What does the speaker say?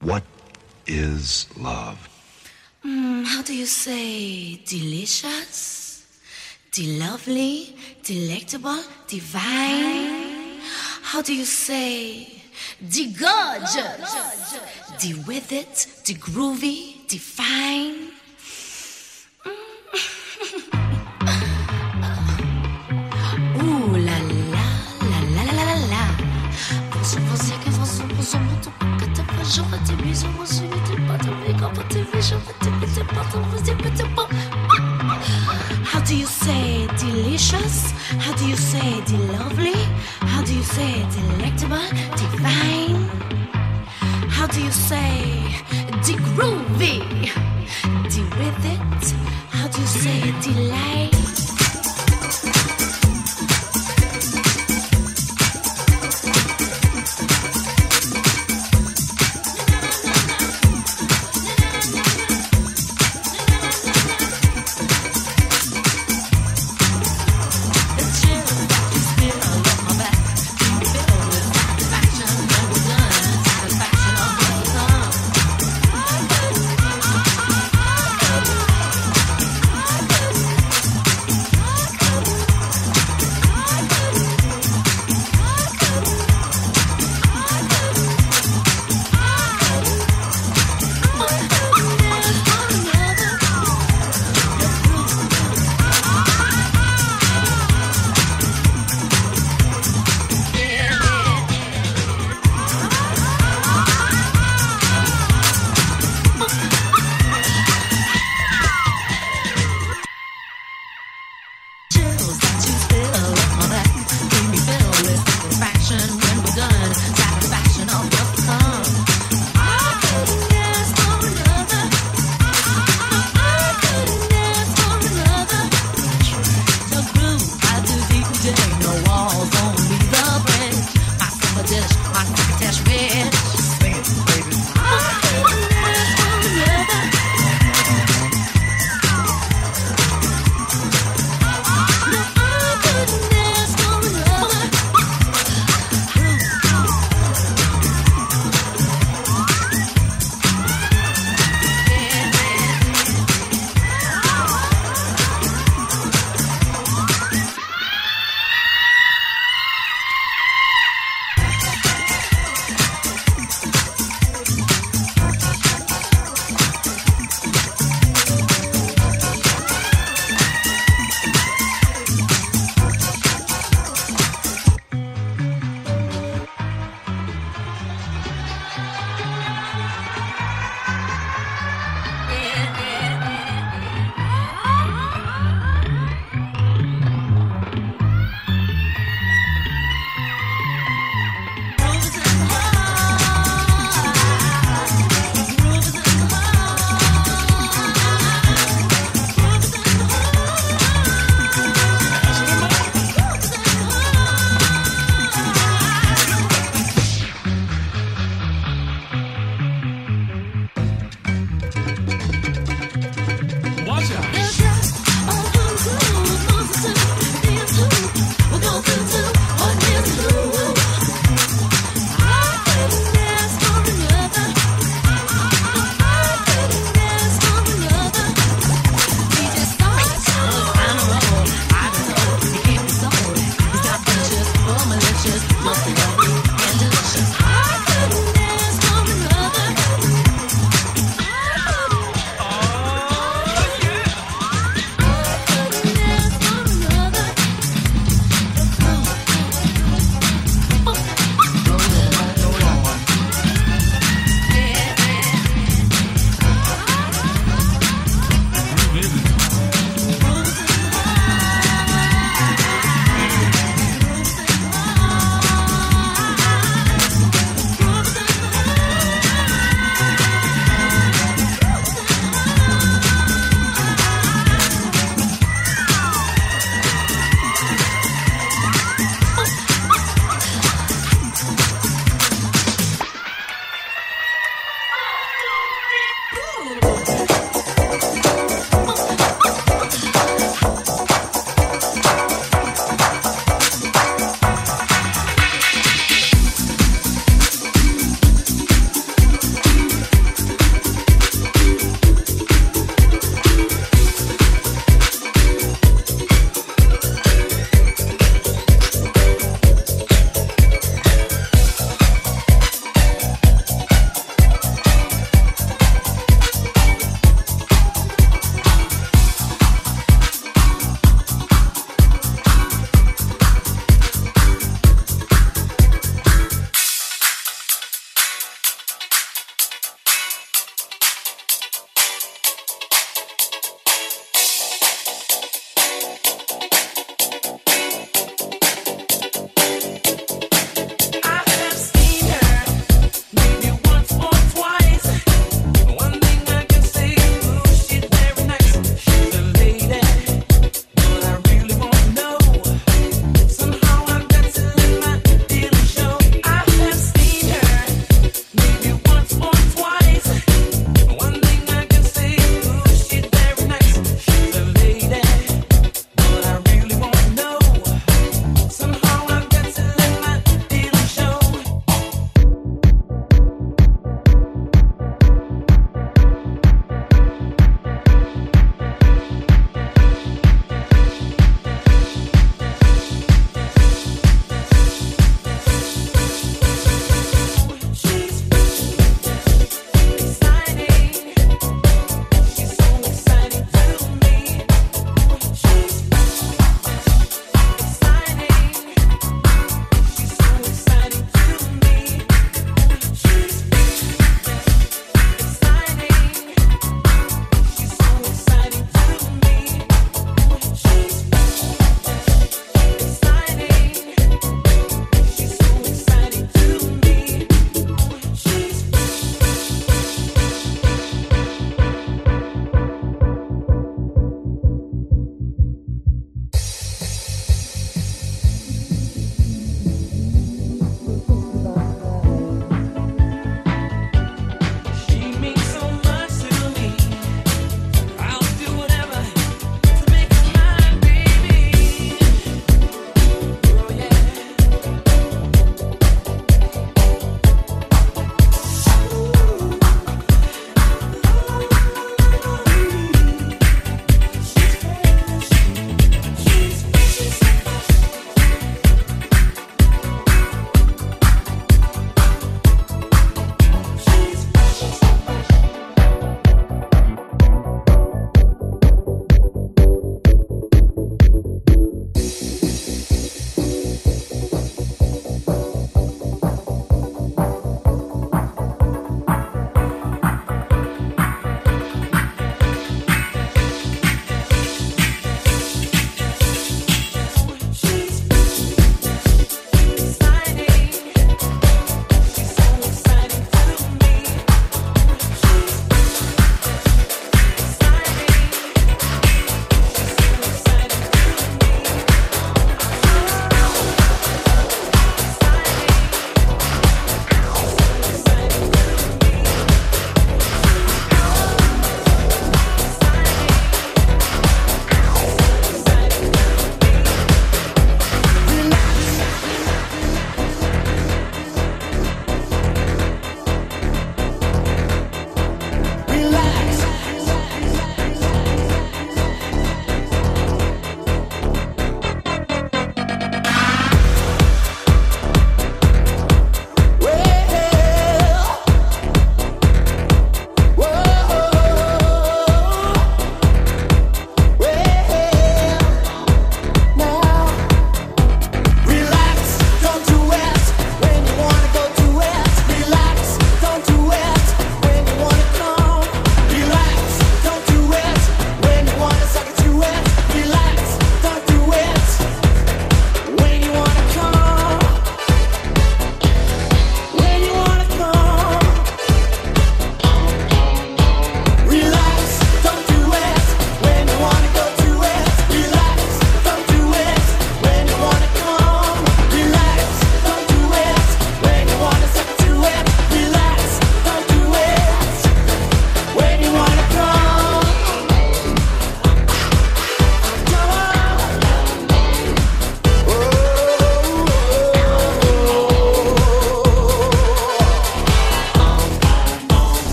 What is love? Mm, how do you say delicious, de-lovely, delectable, divine? How do you say de-gorgeous, de-with it, de-groovy, de-fine? How do you say delicious? How do you say de-lovely? How do you say delectable, divine? How do you say de-groovy, de-with it? How do you say delight?